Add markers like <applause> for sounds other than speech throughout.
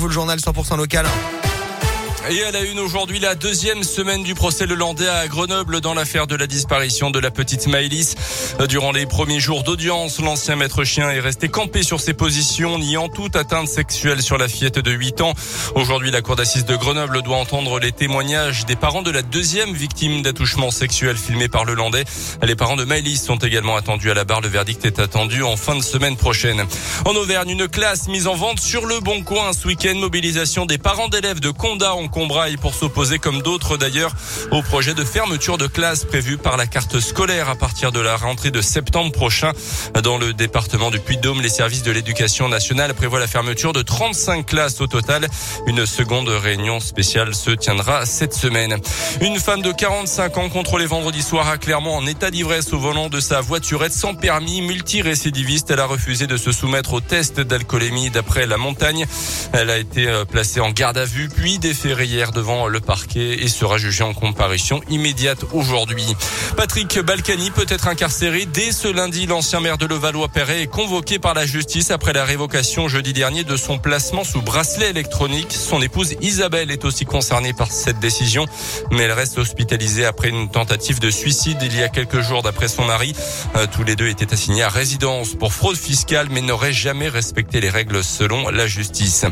vous le journal 100% local. Et à la une aujourd'hui, la deuxième semaine du procès Le Landais à Grenoble dans l'affaire de la disparition de la petite Maëlys. Durant les premiers jours d'audience, l'ancien maître chien est resté campé sur ses positions, niant toute atteinte sexuelle sur la fillette de 8 ans. Aujourd'hui, la cour d'assises de Grenoble doit entendre les témoignages des parents de la deuxième victime d'attouchement sexuel filmé par Le Landais. Les parents de Maëlys sont également attendus à la barre. Le verdict est attendu en fin de semaine prochaine. En Auvergne, une classe mise en vente sur le Bon Coin ce week-end. Mobilisation des parents d'élèves de Condat en Combraille pour s'opposer, comme d'autres d'ailleurs, au projet de fermeture de classe prévu par la carte scolaire à partir de la rentrée de septembre prochain. Dans le département du Puy-de-Dôme, les services de l'éducation nationale prévoient la fermeture de 35 classes au total. Une seconde réunion spéciale se tiendra cette semaine. Une femme de 45 ans contrôlée vendredi soir à Clermont en état d'ivresse au volant de sa voiturette sans permis, multirécidiviste. Elle a refusé de se soumettre au test d'alcoolémie d'après la montagne. Elle a été euh, placée en garde à vue puis déférée hier devant le parquet et sera jugée en comparution immédiate aujourd'hui. Patrick Balkany peut être incarcéré dès ce lundi. L'ancien maire de Levallois-Perret est convoqué par la justice après la révocation jeudi dernier de son placement sous bracelet électronique. Son épouse Isabelle est aussi concernée par cette décision, mais elle reste hospitalisée après une tentative de suicide il y a quelques jours d'après son mari. Euh, tous les deux étaient assignés à résidence pour fraude fiscale, mais n'auraient jamais respecté les règles selon la justice.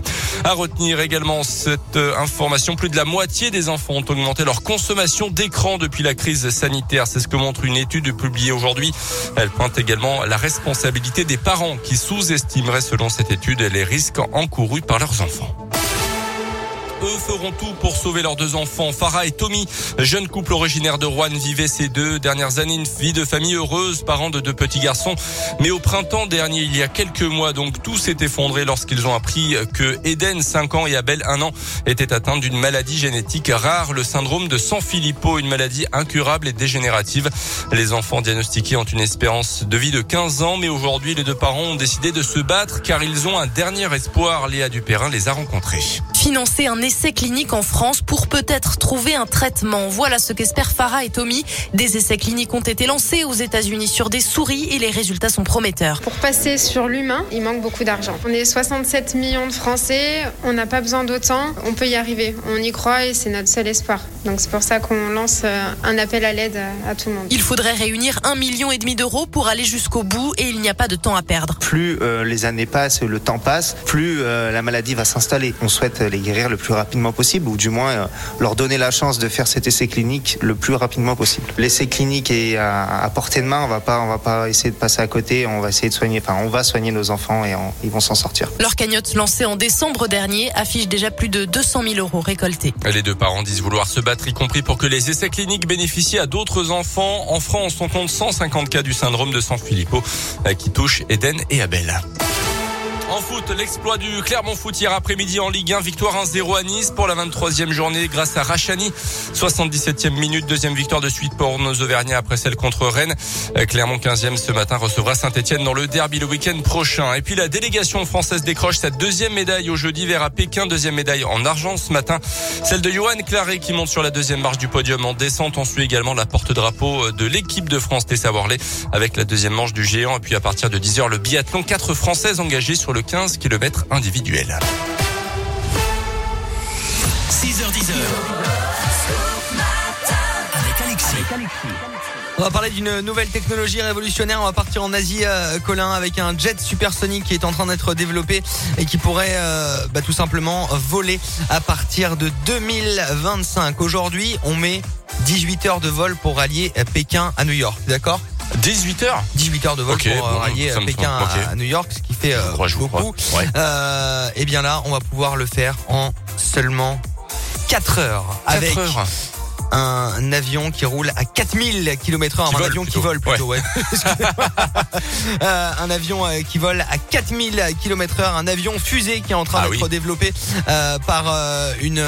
À retenir également cette euh, plus de la moitié des enfants ont augmenté leur consommation d'écran depuis la crise sanitaire. C'est ce que montre une étude publiée aujourd'hui. Elle pointe également la responsabilité des parents qui sous-estimeraient selon cette étude les risques encourus par leurs enfants. Eux feront tout pour sauver leurs deux enfants. Farah et Tommy, jeune couple originaire de Rouen, vivaient ces deux dernières années une vie de famille heureuse, parents de deux petits garçons. Mais au printemps dernier, il y a quelques mois, donc tout s'est effondré lorsqu'ils ont appris que Eden, 5 ans, et Abel, 1 an, étaient atteints d'une maladie génétique rare, le syndrome de San Filippo, une maladie incurable et dégénérative. Les enfants diagnostiqués ont une espérance de vie de 15 ans, mais aujourd'hui, les deux parents ont décidé de se battre car ils ont un dernier espoir. Léa Dupérin les a rencontrés. Financer un essais cliniques en France pour peut-être trouver un traitement. Voilà ce qu'espèrent Farah et Tommy. Des essais cliniques ont été lancés aux États-Unis sur des souris et les résultats sont prometteurs. Pour passer sur l'humain, il manque beaucoup d'argent. On est 67 millions de Français, on n'a pas besoin d'autant, on peut y arriver. On y croit et c'est notre seul espoir. Donc c'est pour ça qu'on lance euh, un appel à l'aide à tout le monde. Il faudrait réunir un million et demi d'euros pour aller jusqu'au bout et il n'y a pas de temps à perdre. Plus euh, les années passent, le temps passe, plus euh, la maladie va s'installer. On souhaite les guérir le plus rapidement possible ou du moins euh, leur donner la chance de faire cet essai clinique le plus rapidement possible. L'essai clinique est à, portée de main, on va pas on va pas essayer de passer à côté, on va essayer de soigner enfin on va soigner nos enfants et ils vont s'en sortir. Leur cagnotte lancée en décembre dernier affiche déjà plus de 200 000 euros récoltés. Les deux parents disent vouloir se battre y compris pour que les essais cliniques bénéficient à d'autres enfants. En France, on compte 150 cas du syndrome de San Filippo euh, qui touche Eden et Abel. En foot, l'exploit du Clermont Foot hier après-midi en Ligue 1, victoire 1-0 à Nice pour la 23e journée grâce à Rachani. 77e minute, deuxième victoire de suite pour nos Auvergnats après celle contre Rennes. Clermont 15e ce matin recevra Saint-Etienne dans le derby le week-end prochain. Et puis la délégation française décroche sa deuxième médaille au jeu d'hiver à Pékin, deuxième médaille en argent ce matin. Celle de Johan Claré qui monte sur la deuxième marche du podium en descente. On suit également la porte-drapeau de l'équipe de France Tessa Worley avec la deuxième manche du géant. Et puis à partir de 10h, le biathlon, quatre Françaises engagées sur le 15 km individuel. 6h10 avec Alexis. On va parler d'une nouvelle technologie révolutionnaire. On va partir en Asie, euh, Colin, avec un jet supersonique qui est en train d'être développé et qui pourrait euh, bah, tout simplement voler à partir de 2025. Aujourd'hui, on met 18 heures de vol pour rallier Pékin à New York. D'accord? 18 heures 18 heures de vol pour euh, bon, rallier me Pékin à New York, ce qui fait euh, beaucoup. Ouais. Euh, et bien là, on va pouvoir le faire en seulement 4 heures. Quatre avec heures. Un avion qui roule à 4000 km heure. Un avion plutôt. qui vole plutôt, ouais. <laughs> Euh, un avion euh, qui vole à 4000 km heure. Un avion fusée qui est en train Ah d'être oui. développé euh, par euh, une,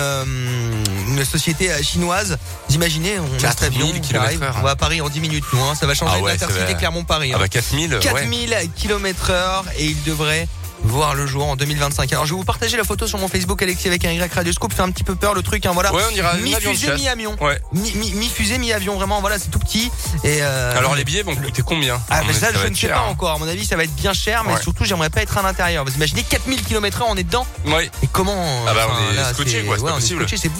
une société chinoise. Vous imaginez, on a cet 4000 avion qui kilomètres arrive, on va à Paris en 10 minutes, nous, hein. ça va changer Ah ouais, l'intercité. Clermont-Paris. Ah hein. bah 4000, ouais. 4000 km heure et il devrait voir le jour en 2025. Alors je vais vous partager la photo sur mon Facebook Alexis avec un Y Radioscope. Fait un petit peu peur le truc, hein, voilà. Ouais, on ira mi fusée, mi avion. Ouais. Mi, mi, mi fusée, mi avion. Vraiment, voilà, c'est tout petit. Et euh, Alors les billets vont coûter combien ah, mais ça, je ne sais cher, pas hein. encore. À mon avis, ça va être bien cher, mais Ouais. surtout, j'aimerais pas être à l'intérieur. Vous imaginez 4000 km/h, on est dedans. Ouais. Et comment Ah bah, on est scotché, quoi, c'est pas possible. scotché, c'est.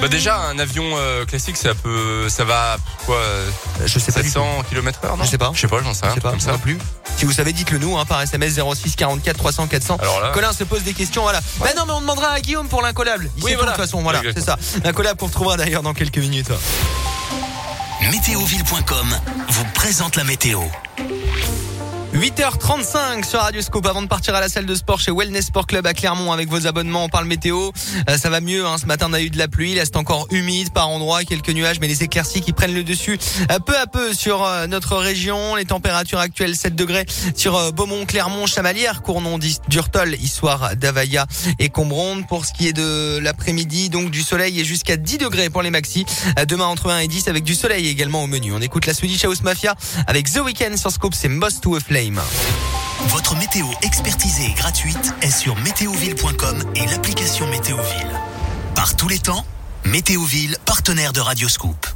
Bah déjà un avion euh, classique ça peut ça va quoi euh, je sais pas. du tout. 700 km heure non? Je sais pas. Je sais pas, j'en sais Je rien sais pas, comme ça. plus. Si vous savez, dites-le nous hein, par SMS 06 44 300 400. Alors là Colin se pose des questions, voilà. Bah non, mais on demandera à Guillaume pour l'incollable. Il Oui, voilà. de toute façon, voilà, c'est ça. L'incollable qu'on retrouvera d'ailleurs dans quelques minutes. Météoville.com vous présente la météo. 8h35 sur Radio Scoop avant de partir à la salle de sport chez Wellness Sport Club à Clermont avec vos abonnements. On parle météo. Euh, ça va mieux. Hein. Ce matin, on a eu de la pluie. Là, c'est encore humide par endroits, quelques nuages, mais les éclaircies qui prennent le dessus euh, peu à peu sur euh, notre région. Les températures actuelles 7 degrés sur euh, Beaumont, Clermont, Chamalières, Cournon, Durtol, Issoire, Davaya et Combronde. Pour ce qui est de l'après-midi, donc du soleil et jusqu'à 10 degrés pour les maxi. Demain entre 1 et 10 avec du soleil également au menu. On écoute la Swedish House Mafia avec The Weeknd sur Scoop. C'est Most to a Flame. Votre météo expertisée et gratuite est sur météoville.com et l'application Météoville. Par tous les temps, Météoville, partenaire de Radioscoop.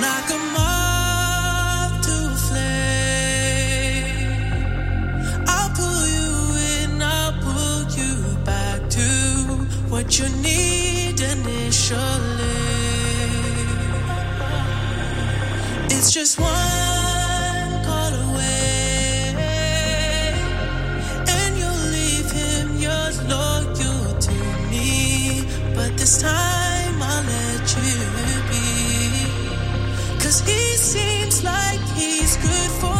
like a moth need initially. It's just one call away, and you'll leave him your loyal to me. But this time I'll let you be, cause he seems like he's good for.